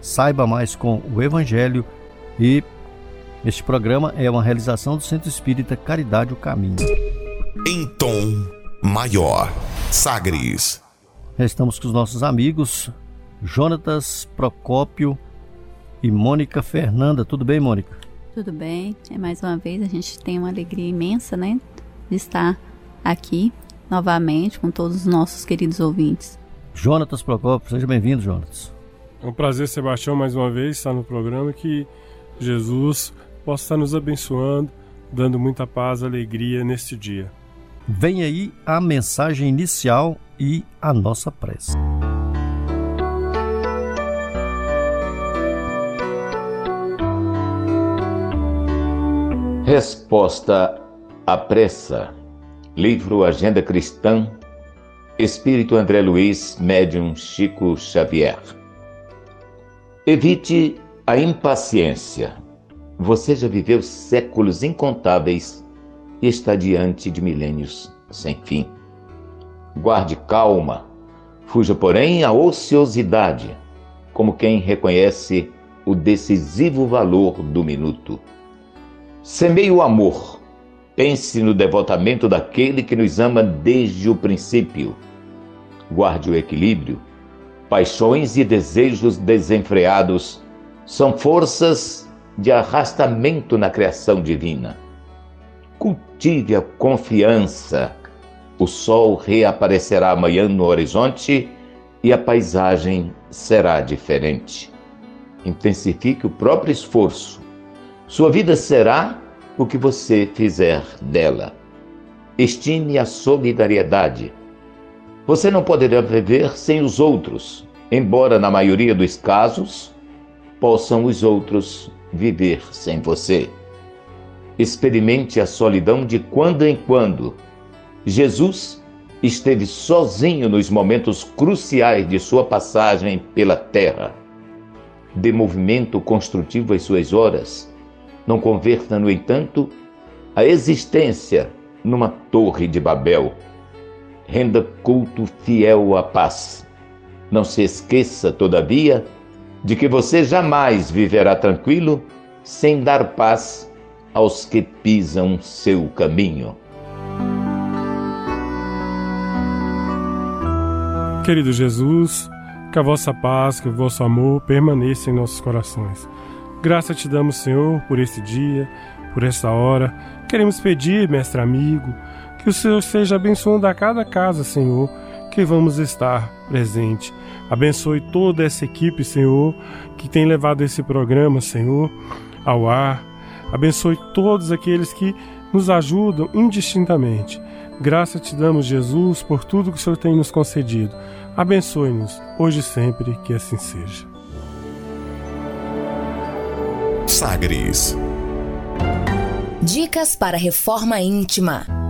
saiba mais com o Evangelho e este programa é uma realização do Centro Espírita Caridade o Caminho. Em tom maior, Sagres. Estamos com os nossos amigos Jonatas Procópio e Mônica Fernanda. Tudo bem, Mônica? Tudo bem. É mais uma vez a gente tem uma alegria imensa, né, de estar aqui novamente com todos os nossos queridos ouvintes. Jonatas Procópio, seja bem-vindo, Jonatas. É um prazer, Sebastião, mais uma vez estar no programa que Jesus possa estar nos abençoando, dando muita paz e alegria neste dia. Vem aí a mensagem inicial e a nossa prece. Resposta à pressa. Livro Agenda Cristã. Espírito André Luiz, médium Chico Xavier. Evite a impaciência. Você já viveu séculos incontáveis e está diante de milênios sem fim. Guarde calma, fuja, porém, a ociosidade, como quem reconhece o decisivo valor do minuto. Semeie o amor, pense no devotamento daquele que nos ama desde o princípio. Guarde o equilíbrio, paixões e desejos desenfreados são forças de arrastamento na criação divina. Cultive a confiança. O sol reaparecerá amanhã no horizonte e a paisagem será diferente. Intensifique o próprio esforço. Sua vida será o que você fizer dela. Estime a solidariedade. Você não poderá viver sem os outros, embora na maioria dos casos possam os outros viver sem você. Experimente a solidão de quando em quando. Jesus esteve sozinho nos momentos cruciais de sua passagem pela terra. Dê movimento construtivo às suas horas. Não converta, no entanto, a existência numa torre de Babel. Renda culto fiel à paz. Não se esqueça, todavia, de que você jamais viverá tranquilo sem dar paz aos que pisam seu caminho. Querido Jesus, que a vossa paz, que o vosso amor permaneça em nossos corações. Graça te damos, Senhor, por este dia, por esta hora. Queremos pedir, mestre amigo, que o Senhor seja abençoando a cada casa, Senhor, que vamos estar presente. Abençoe toda essa equipe, Senhor, que tem levado esse programa, Senhor, ao ar. Abençoe todos aqueles que nos ajudam indistintamente. Graça te damos, Jesus, por tudo que o Senhor tem nos concedido. Abençoe-nos, hoje e sempre, que assim seja. Sagres. Dicas para reforma íntima.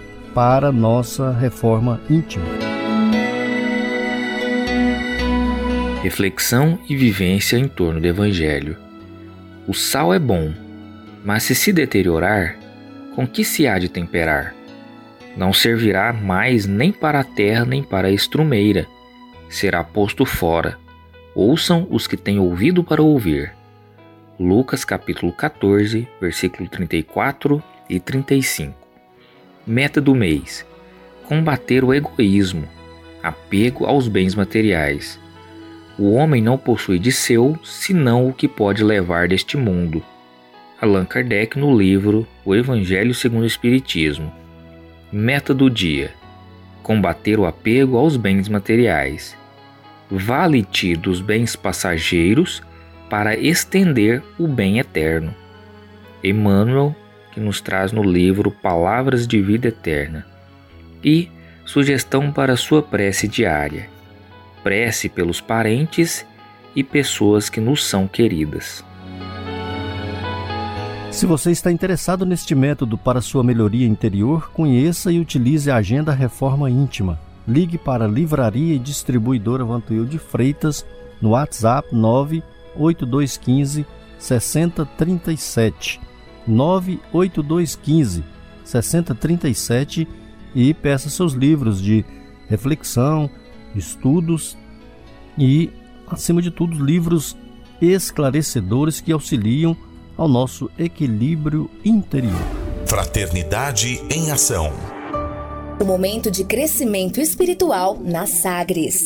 para nossa reforma íntima. reflexão e vivência em torno do Evangelho. O sal é bom, Mas se se deteriorar, com que se há de temperar? Não servirá mais nem para a terra nem para a estrumeira, será posto fora. Ouçam os que têm ouvido para ouvir. Lucas capítulo 14, versículo 34 e 35. Meta do mês: combater o egoísmo, apego aos bens materiais. O homem não possui de seu senão o que pode levar deste mundo. Allan Kardec no livro O Evangelho segundo o Espiritismo. Meta do dia: combater o apego aos bens materiais. Vale-te dos bens passageiros para estender o bem eterno. Emmanuel, que nos traz no livro Palavras de Vida Eterna. E sugestão para sua prece diária: prece pelos parentes e pessoas que nos são queridas. Se você está interessado neste método para sua melhoria interior, conheça e utilize a Agenda Reforma Íntima. Ligue para a Livraria e Distribuidora Vantuil de Freitas no WhatsApp 98215 6037. 98215 6037 e peça seus livros de reflexão, estudos e, acima de tudo, livros esclarecedores que auxiliam ao nosso equilíbrio interior. Fraternidade em Ação. O momento de crescimento espiritual na Sagres.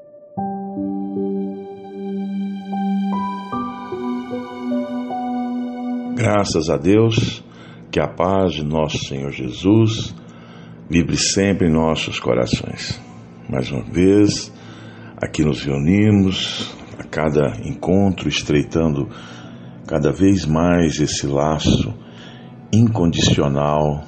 Graças a Deus, que a paz de nosso Senhor Jesus vibre sempre em nossos corações. Mais uma vez, aqui nos reunimos a cada encontro, estreitando cada vez mais esse laço incondicional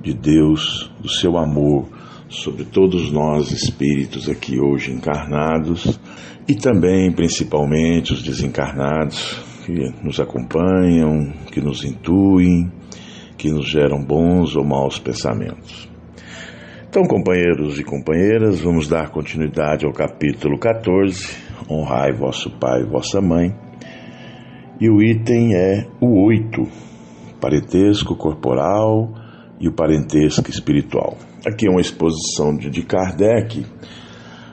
de Deus, do seu amor sobre todos nós espíritos aqui hoje encarnados e também principalmente os desencarnados que nos acompanham, que nos intuem, que nos geram bons ou maus pensamentos. Então, companheiros e companheiras, vamos dar continuidade ao capítulo 14, honrai vosso pai e vossa mãe. E o item é o oito, parentesco corporal e o parentesco espiritual. Aqui é uma exposição de Kardec,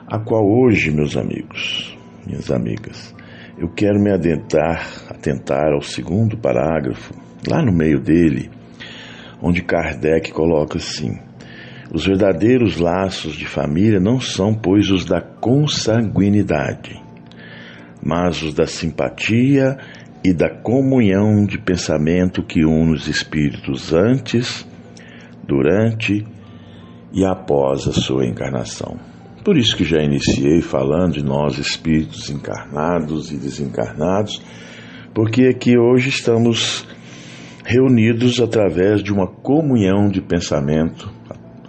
a qual hoje, meus amigos, minhas amigas, eu quero me adentrar, atentar ao segundo parágrafo, lá no meio dele, onde Kardec coloca assim: os verdadeiros laços de família não são, pois, os da consanguinidade, mas os da simpatia e da comunhão de pensamento que une os espíritos antes, durante e após a sua encarnação. Por isso que já iniciei falando de nós espíritos encarnados e desencarnados, porque aqui hoje estamos reunidos através de uma comunhão de pensamento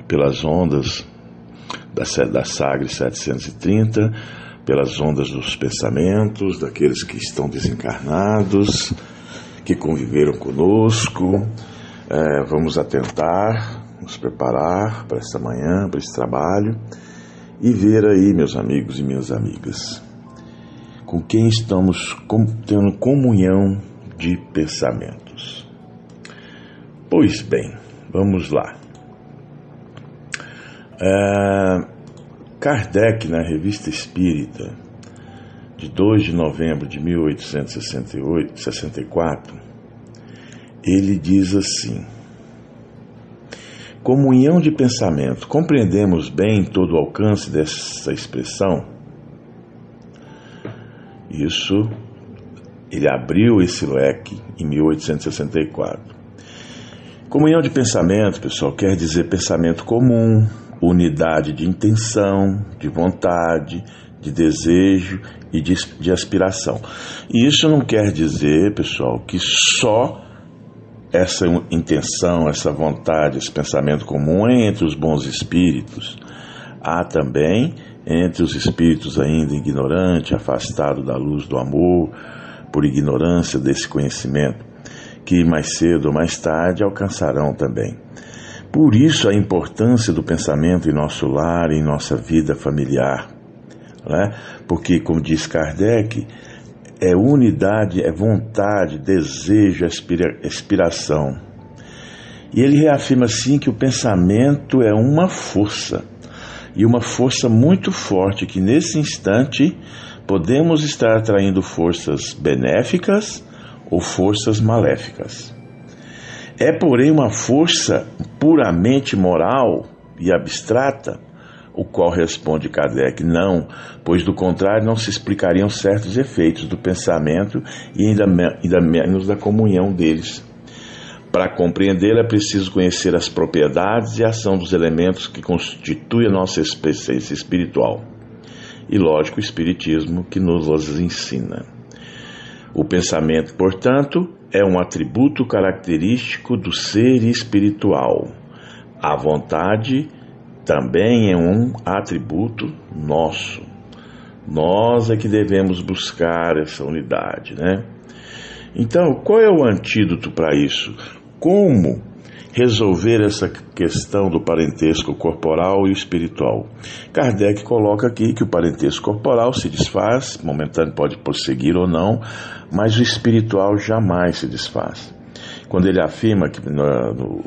pelas ondas da, da Sagres 730, pelas ondas dos pensamentos daqueles que estão desencarnados, que conviveram conosco. É, vamos atentar, nos preparar para esta manhã, para esse trabalho e ver aí, meus amigos e minhas amigas, com quem estamos tendo comunhão de pensamentos. Pois bem, vamos lá. É, Kardec, na Revista Espírita, de 2 de novembro de 1864, ele diz assim: Comunhão de pensamento. Compreendemos bem todo o alcance dessa expressão? Isso, ele abriu esse leque em 1864. Comunhão de pensamento, pessoal, quer dizer pensamento comum, unidade de intenção, de vontade, de desejo e de, de aspiração. E isso não quer dizer, pessoal, que só essa intenção, essa vontade, esse pensamento comum entre os bons espíritos. Há também entre os espíritos ainda ignorantes, afastados da luz do amor, por ignorância desse conhecimento, que mais cedo ou mais tarde alcançarão também. Por isso a importância do pensamento em nosso lar, em nossa vida familiar. Né? Porque, como diz Kardec, é unidade, é vontade, desejo, aspira, aspiração. E ele reafirma assim que o pensamento é uma força, e uma força muito forte que nesse instante podemos estar atraindo forças benéficas ou forças maléficas. É, porém, uma força puramente moral e abstrata, o qual responde Kardec não, pois do contrário não se explicariam certos efeitos do pensamento e ainda, ainda menos da comunhão deles. Para compreendê-la é preciso conhecer as propriedades e ação dos elementos que constituem a nossa essência espiritual e, lógico, o Espiritismo que nos os ensina. O pensamento, portanto, é um atributo característico do ser espiritual. A vontade também é um atributo nosso. Nós é que devemos buscar essa unidade, né? Então, qual é o antídoto para isso? Como resolver essa questão do parentesco corporal e espiritual. Kardec coloca aqui que o parentesco corporal se desfaz, momentâneo pode prosseguir ou não, mas o espiritual jamais se desfaz. Quando ele afirma que no, no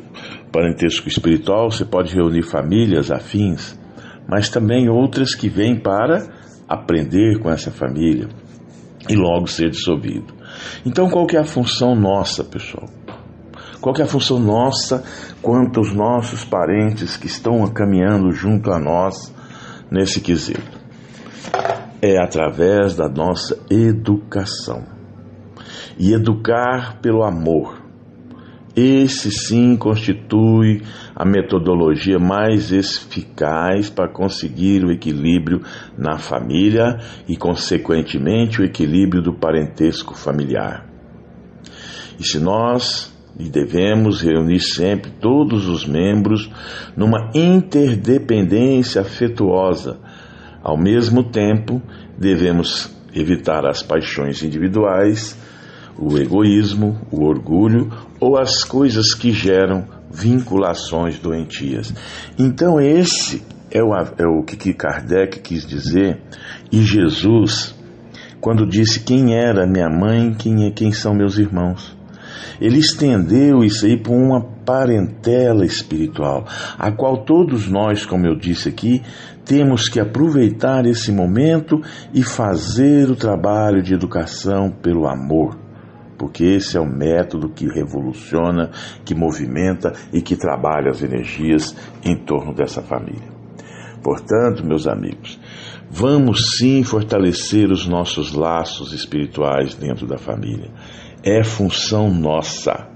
parentesco espiritual você pode reunir famílias afins, mas também outras que vêm para aprender com essa família e logo ser dissolvido. Então, qual que é a função nossa, pessoal? Qual é a função nossa quanto aos nossos parentes que estão caminhando junto a nós nesse quesito? É através da nossa educação. E educar pelo amor. Esse sim constitui a metodologia mais eficaz para conseguir o equilíbrio na família e, consequentemente, o equilíbrio do parentesco familiar. E se nós e devemos reunir sempre todos os membros numa interdependência afetuosa. Ao mesmo tempo, devemos evitar as paixões individuais, o egoísmo, o orgulho ou as coisas que geram vinculações doentias. Então, esse é o, é o que Kardec quis dizer e Jesus, quando disse quem era minha mãe, quem, é, quem são meus irmãos. Ele estendeu isso aí para uma parentela espiritual, a qual todos nós, como eu disse aqui, temos que aproveitar esse momento e fazer o trabalho de educação pelo amor, porque esse é o método que revoluciona, que movimenta e que trabalha as energias em torno dessa família. Portanto, meus amigos, vamos sim fortalecer os nossos laços espirituais dentro da família é função nossa.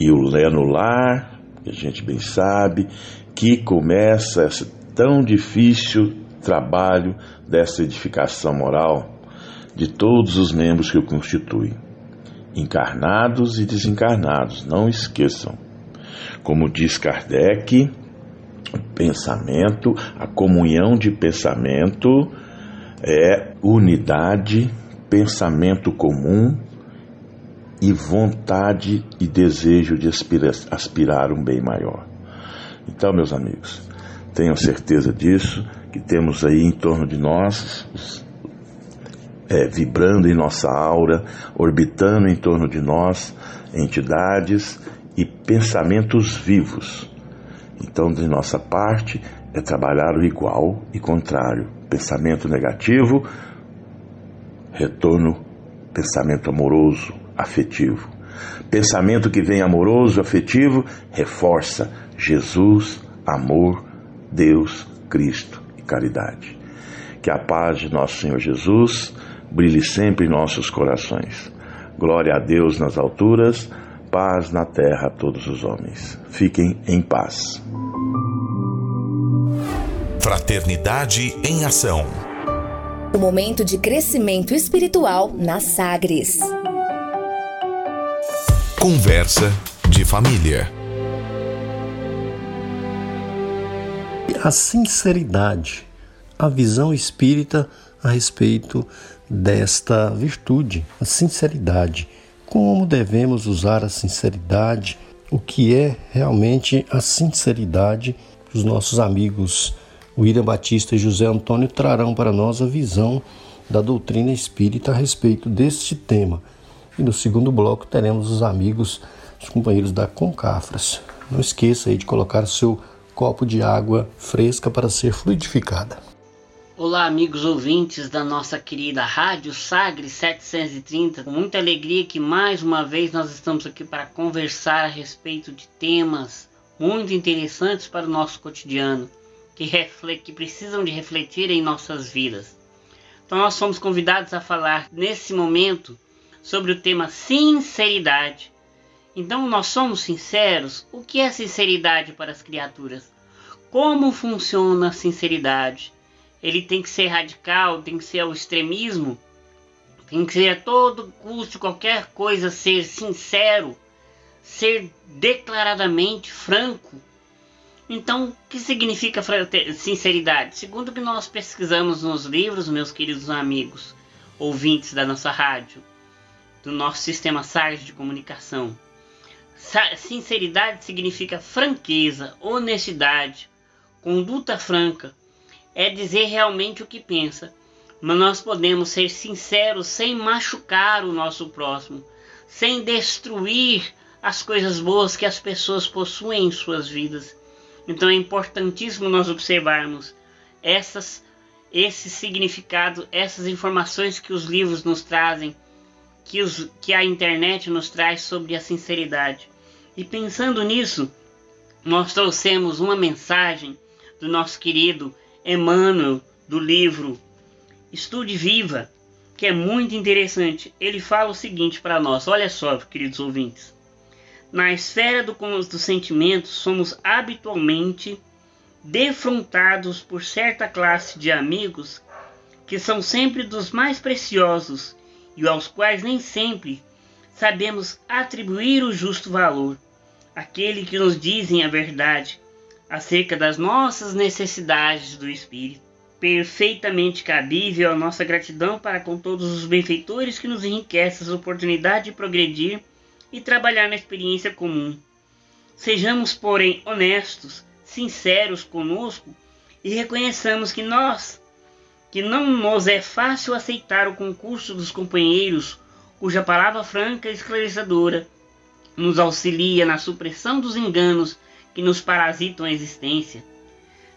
E o é no lar, que a gente bem sabe, que começa esse tão difícil trabalho dessa edificação moral de todos os membros que o constituem, encarnados e desencarnados, não esqueçam. Como diz Kardec, o pensamento, a comunhão de pensamento é unidade pensamento comum e vontade e desejo de aspirar, aspirar um bem maior. Então, meus amigos, tenham certeza disso, que temos aí em torno de nós, é, vibrando em nossa aura, orbitando em torno de nós, entidades e pensamentos vivos. Então, de nossa parte, é trabalhar o igual e contrário. Pensamento negativo, retorno, pensamento amoroso, afetivo. Pensamento que vem amoroso, afetivo, reforça Jesus, amor, Deus, Cristo e caridade. Que a paz de nosso Senhor Jesus brilhe sempre em nossos corações. Glória a Deus nas alturas, paz na terra a todos os homens. Fiquem em paz. Fraternidade em Ação. O momento de crescimento espiritual na Sagres. Conversa de família. A sinceridade, a visão espírita a respeito desta virtude, a sinceridade. Como devemos usar a sinceridade? O que é realmente a sinceridade? Os nossos amigos William Batista e José Antônio trarão para nós a visão da doutrina espírita a respeito deste tema. E no segundo bloco teremos os amigos, os companheiros da Concafras. Não esqueça aí de colocar seu copo de água fresca para ser fluidificada. Olá, amigos ouvintes da nossa querida Rádio Sagre 730. Com muita alegria que mais uma vez nós estamos aqui para conversar a respeito de temas muito interessantes para o nosso cotidiano que, que precisam de refletir em nossas vidas. Então, nós fomos convidados a falar nesse momento sobre o tema sinceridade. Então, nós somos sinceros? O que é sinceridade para as criaturas? Como funciona a sinceridade? Ele tem que ser radical, tem que ser ao extremismo, tem que ser a todo custo, qualquer coisa, ser sincero, ser declaradamente franco então, o que significa sinceridade? Segundo o que nós pesquisamos nos livros, meus queridos amigos, ouvintes da nossa rádio, do nosso sistema SARS de comunicação, sinceridade significa franqueza, honestidade, conduta franca, é dizer realmente o que pensa. Mas nós podemos ser sinceros sem machucar o nosso próximo, sem destruir as coisas boas que as pessoas possuem em suas vidas então é importantíssimo nós observarmos essas, esse significado, essas informações que os livros nos trazem, que, os, que a internet nos traz sobre a sinceridade. E pensando nisso, nós trouxemos uma mensagem do nosso querido Emmanuel, do livro Estude Viva, que é muito interessante. Ele fala o seguinte para nós: olha só, queridos ouvintes. Na esfera do, dos sentimentos, somos habitualmente defrontados por certa classe de amigos que são sempre dos mais preciosos e aos quais nem sempre sabemos atribuir o justo valor, aquele que nos dizem a verdade acerca das nossas necessidades do espírito. Perfeitamente cabível a nossa gratidão para com todos os benfeitores que nos enriquecem as oportunidades de progredir e trabalhar na experiência comum. Sejamos, porém, honestos, sinceros conosco e reconheçamos que nós, que não nos é fácil aceitar o concurso dos companheiros, cuja palavra franca e esclarecedora nos auxilia na supressão dos enganos que nos parasitam a existência.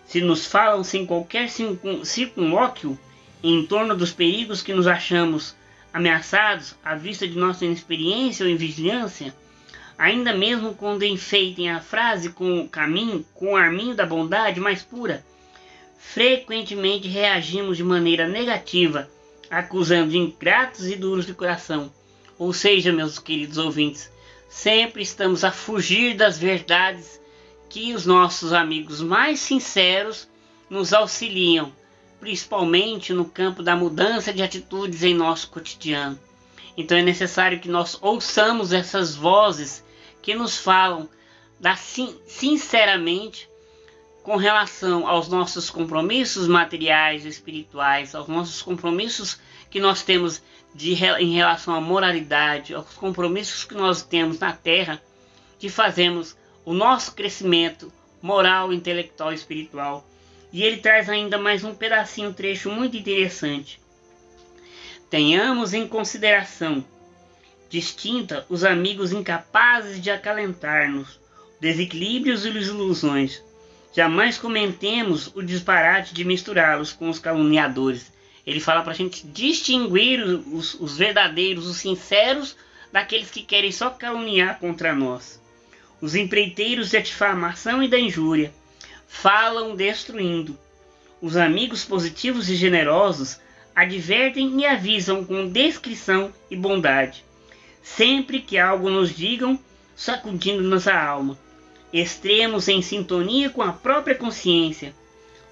Se nos falam sem qualquer circunlóquio em torno dos perigos que nos achamos ameaçados à vista de nossa inexperiência ou invigilância, ainda mesmo quando enfeitem a frase com o caminho, com o arminho da bondade mais pura, frequentemente reagimos de maneira negativa, acusando de ingratos e duros de coração. Ou seja, meus queridos ouvintes, sempre estamos a fugir das verdades que os nossos amigos mais sinceros nos auxiliam principalmente no campo da mudança de atitudes em nosso cotidiano. Então é necessário que nós ouçamos essas vozes que nos falam da, sinceramente com relação aos nossos compromissos materiais e espirituais, aos nossos compromissos que nós temos de, em relação à moralidade, aos compromissos que nós temos na Terra, de fazermos o nosso crescimento moral, intelectual e espiritual e ele traz ainda mais um pedacinho, um trecho muito interessante. Tenhamos em consideração distinta os amigos incapazes de acalentar-nos, desequilíbrios e ilusões. Jamais comentemos o disparate de misturá-los com os caluniadores. Ele fala para a gente distinguir os, os verdadeiros, os sinceros, daqueles que querem só caluniar contra nós. Os empreiteiros da difamação e da injúria falam destruindo. Os amigos positivos e generosos advertem e avisam com descrição e bondade, sempre que algo nos digam, sacudindo nossa alma. Extremos em sintonia com a própria consciência,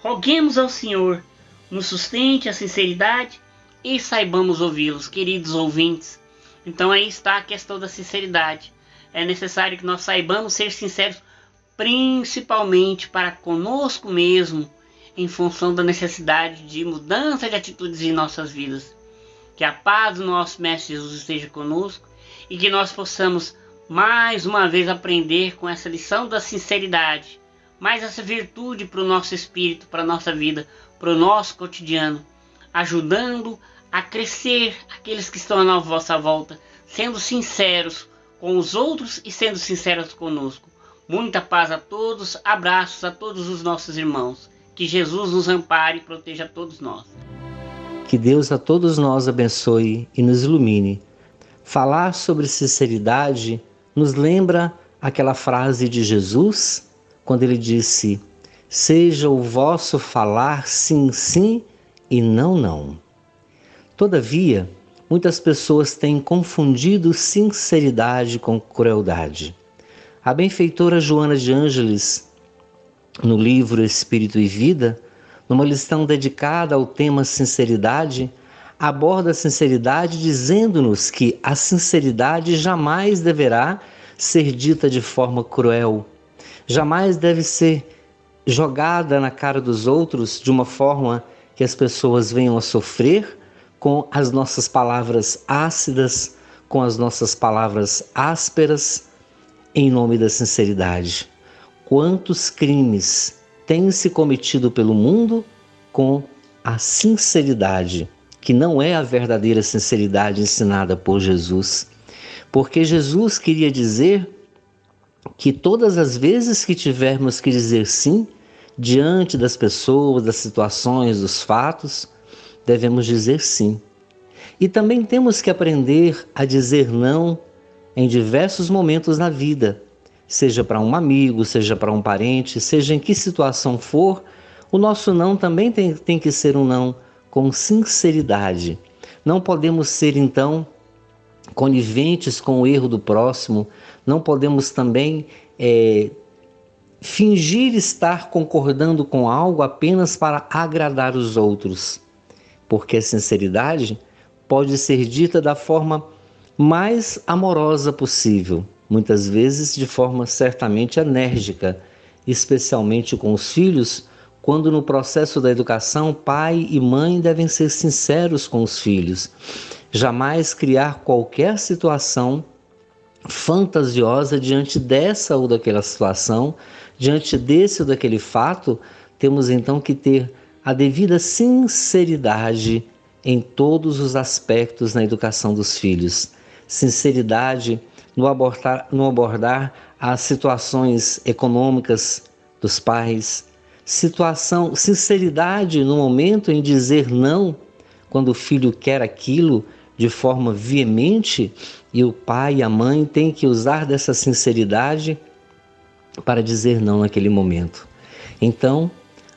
Roguemos ao Senhor, nos sustente a sinceridade e saibamos ouvi-los, queridos ouvintes. Então aí está a questão da sinceridade. É necessário que nós saibamos ser sinceros, principalmente para conosco mesmo, em função da necessidade de mudança de atitudes em nossas vidas. Que a paz do nosso Mestre Jesus esteja conosco e que nós possamos mais uma vez aprender com essa lição da sinceridade, mais essa virtude para o nosso espírito, para a nossa vida, para o nosso cotidiano, ajudando a crescer aqueles que estão à nossa volta, sendo sinceros com os outros e sendo sinceros conosco. Muita paz a todos, abraços a todos os nossos irmãos. Que Jesus nos ampare e proteja todos nós. Que Deus a todos nós abençoe e nos ilumine. Falar sobre sinceridade nos lembra aquela frase de Jesus, quando ele disse: Seja o vosso falar sim, sim e não, não. Todavia, muitas pessoas têm confundido sinceridade com crueldade. A benfeitora Joana de Ângeles, no livro Espírito e Vida, numa lição dedicada ao tema sinceridade, aborda a sinceridade dizendo-nos que a sinceridade jamais deverá ser dita de forma cruel, jamais deve ser jogada na cara dos outros de uma forma que as pessoas venham a sofrer com as nossas palavras ácidas, com as nossas palavras ásperas, em nome da sinceridade. Quantos crimes têm se cometido pelo mundo com a sinceridade, que não é a verdadeira sinceridade ensinada por Jesus? Porque Jesus queria dizer que todas as vezes que tivermos que dizer sim, diante das pessoas, das situações, dos fatos, devemos dizer sim. E também temos que aprender a dizer não em diversos momentos na vida, seja para um amigo, seja para um parente, seja em que situação for, o nosso não também tem, tem que ser um não com sinceridade. Não podemos ser, então, coniventes com o erro do próximo, não podemos também é, fingir estar concordando com algo apenas para agradar os outros, porque a sinceridade pode ser dita da forma mais amorosa possível, muitas vezes de forma certamente enérgica, especialmente com os filhos, quando no processo da educação pai e mãe devem ser sinceros com os filhos, jamais criar qualquer situação fantasiosa diante dessa ou daquela situação, diante desse ou daquele fato, temos então que ter a devida sinceridade em todos os aspectos na educação dos filhos. Sinceridade no abordar, no abordar as situações econômicas dos pais, situação, sinceridade no momento em dizer não quando o filho quer aquilo de forma veemente e o pai e a mãe têm que usar dessa sinceridade para dizer não naquele momento. Então,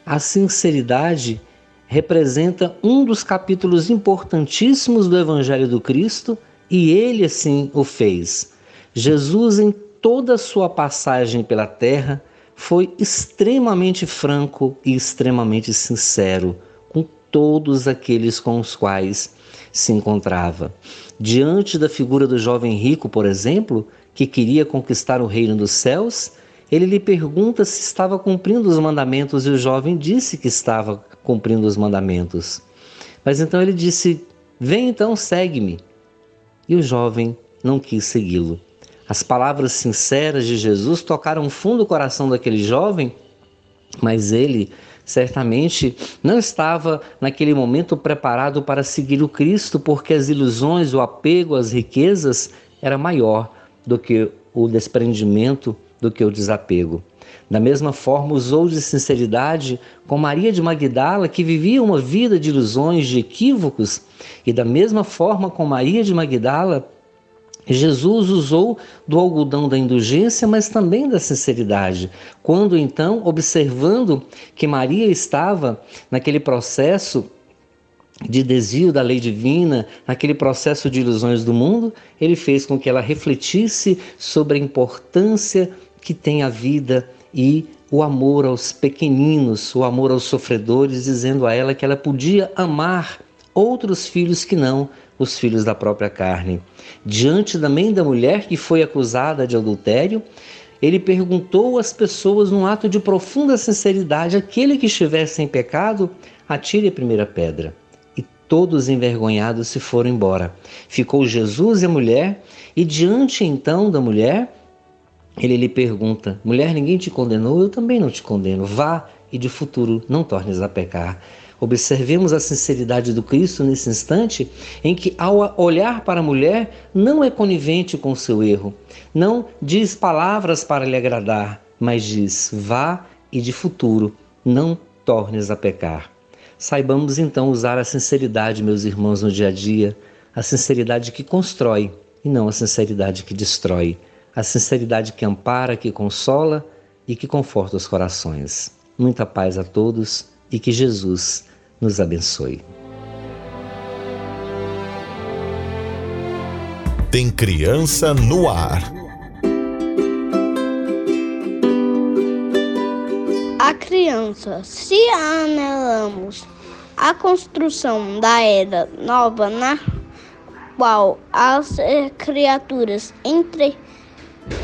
a sinceridade representa um dos capítulos importantíssimos do Evangelho do Cristo e ele assim o fez. Jesus, em toda a sua passagem pela terra, foi extremamente franco e extremamente sincero com todos aqueles com os quais se encontrava. Diante da figura do jovem rico, por exemplo, que queria conquistar o reino dos céus, ele lhe pergunta se estava cumprindo os mandamentos e o jovem disse que estava cumprindo os mandamentos. Mas então ele disse: Vem então, segue-me. E o jovem não quis segui-lo. As palavras sinceras de Jesus tocaram fundo o coração daquele jovem, mas ele certamente não estava naquele momento preparado para seguir o Cristo, porque as ilusões, o apego às riquezas era maior do que o desprendimento, do que o desapego. Da mesma forma, usou de sinceridade com Maria de Magdala, que vivia uma vida de ilusões, de equívocos, e da mesma forma com Maria de Magdala, Jesus usou do algodão da indulgência, mas também da sinceridade. Quando então, observando que Maria estava naquele processo de desvio da lei divina, naquele processo de ilusões do mundo, ele fez com que ela refletisse sobre a importância que tem a vida e o amor aos pequeninos, o amor aos sofredores, dizendo a ela que ela podia amar outros filhos que não os filhos da própria carne. Diante também da mulher que foi acusada de adultério, ele perguntou às pessoas, num ato de profunda sinceridade: aquele que estivesse em pecado, atire a primeira pedra. E todos envergonhados se foram embora. Ficou Jesus e a mulher, e diante então da mulher, ele lhe pergunta: Mulher, ninguém te condenou? Eu também não te condeno. Vá e de futuro não tornes a pecar. Observemos a sinceridade do Cristo nesse instante em que, ao olhar para a mulher, não é conivente com o seu erro, não diz palavras para lhe agradar, mas diz: vá e de futuro não tornes a pecar. Saibamos então usar a sinceridade, meus irmãos, no dia a dia, a sinceridade que constrói e não a sinceridade que destrói, a sinceridade que ampara, que consola e que conforta os corações. Muita paz a todos e que Jesus nos abençoe. Tem criança no ar. A criança, se anelamos a construção da era nova na qual as criaturas entre,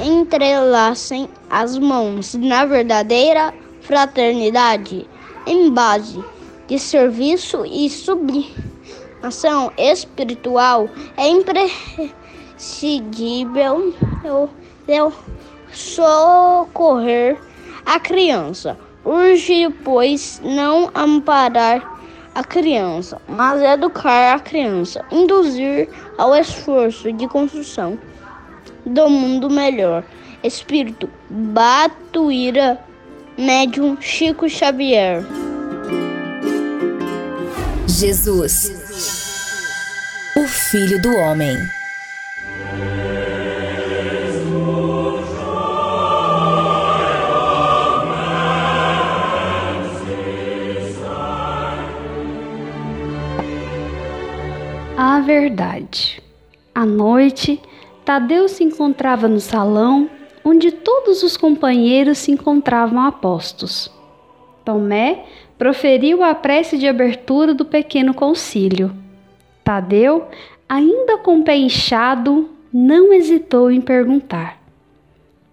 entrelacem as mãos na verdadeira fraternidade em base de serviço e sublimação espiritual é imprescindível eu, socorrer a criança. Urge, pois, não amparar a criança, mas educar a criança, induzir ao esforço de construção do mundo melhor. Espírito Batuíra, médium Chico Xavier. Jesus, o Filho do Homem. A verdade. À noite, Tadeu se encontrava no salão onde todos os companheiros se encontravam apostos. Tomé proferiu a prece de abertura do pequeno concílio. Tadeu, ainda com o pé inchado, não hesitou em perguntar: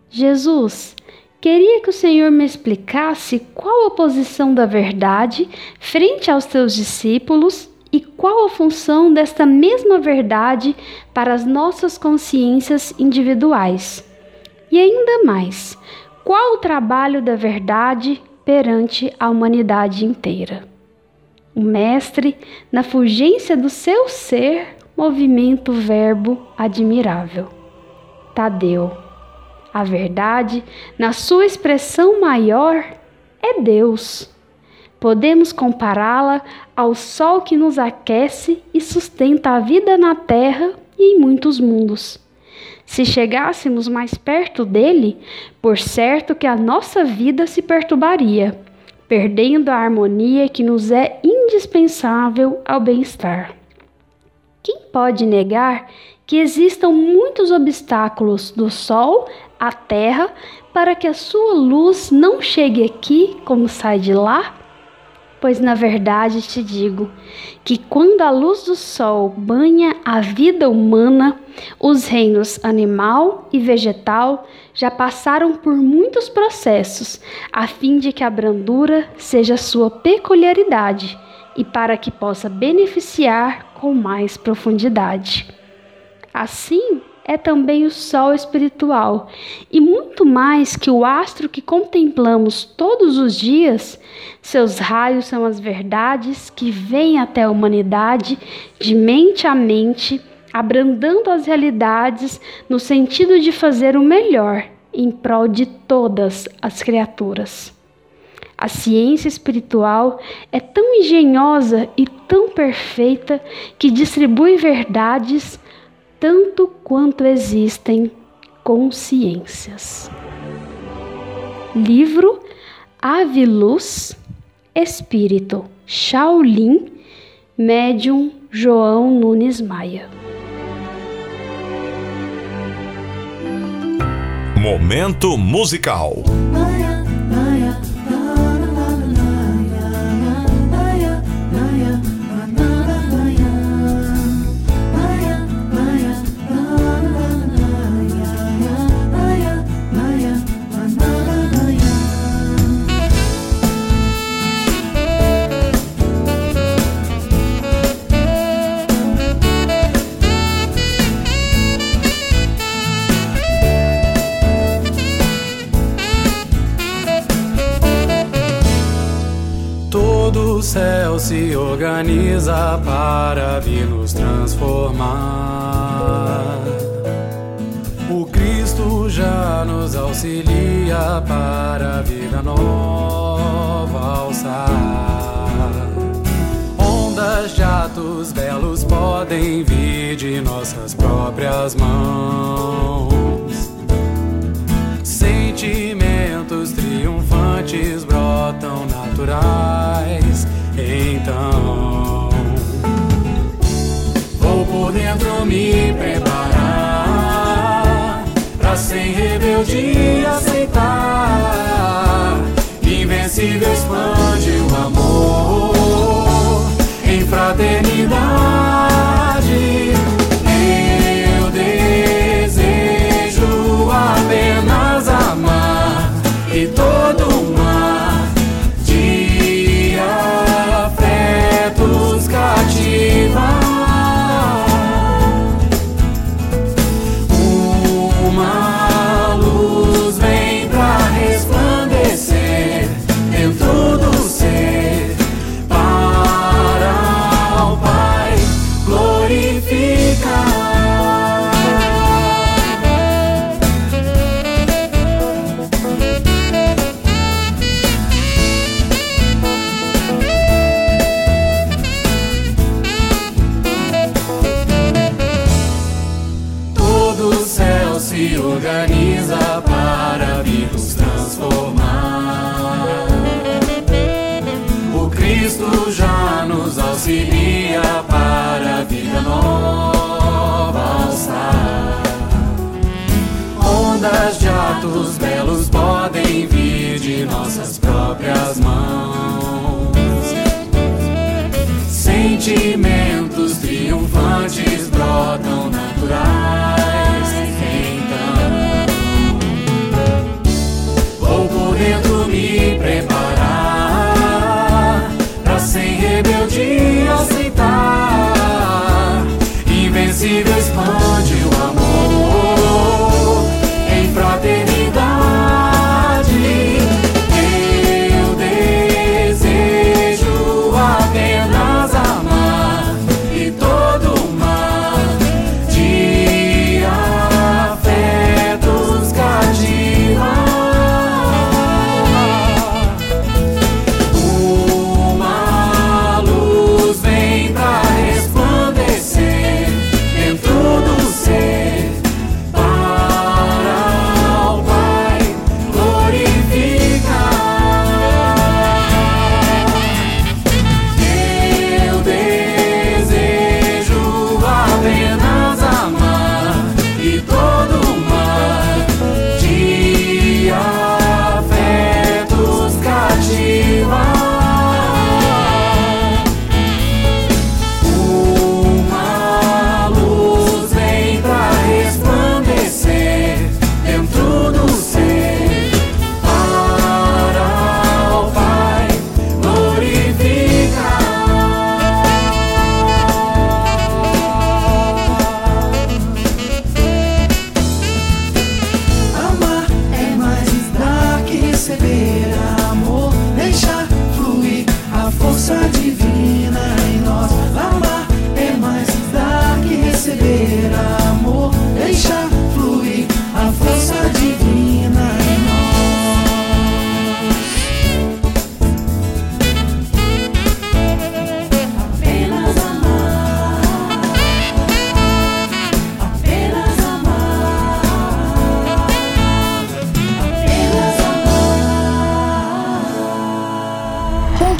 Jesus, queria que o Senhor me explicasse qual a posição da verdade frente aos teus discípulos e qual a função desta mesma verdade para as nossas consciências individuais. E ainda mais, qual o trabalho da verdade perante a humanidade inteira. O Mestre, na fulgência do seu ser, movimenta o Verbo admirável. Tadeu. A verdade, na sua expressão maior, é Deus. Podemos compará-la ao sol que nos aquece e sustenta a vida na terra e em muitos mundos. Se chegássemos mais perto dele, por certo que a nossa vida se perturbaria, perdendo a harmonia que nos é indispensável ao bem-estar. Quem pode negar que existam muitos obstáculos do Sol à Terra para que a sua luz não chegue aqui como sai de lá? Pois na verdade te digo que quando a luz do sol banha a vida humana, os reinos animal e vegetal já passaram por muitos processos, a fim de que a brandura seja sua peculiaridade e para que possa beneficiar com mais profundidade. Assim, é também o sol espiritual, e muito mais que o astro que contemplamos todos os dias, seus raios são as verdades que vêm até a humanidade de mente a mente, abrandando as realidades no sentido de fazer o melhor em prol de todas as criaturas. A ciência espiritual é tão engenhosa e tão perfeita que distribui verdades tanto quanto existem consciências. Livro Ave Luz, Espírito Shaolin, Médium João Nunes Maia. Momento musical. Se organiza para vir nos transformar. O Cristo já nos auxilia para a vida nova alçar. Ondas de atos belos podem vir de nossas próprias mãos. Sentimentos triunfantes brotam naturais. Dentro me preparar pra sem rebeldia aceitar. Invencível expande o amor em fraternidade.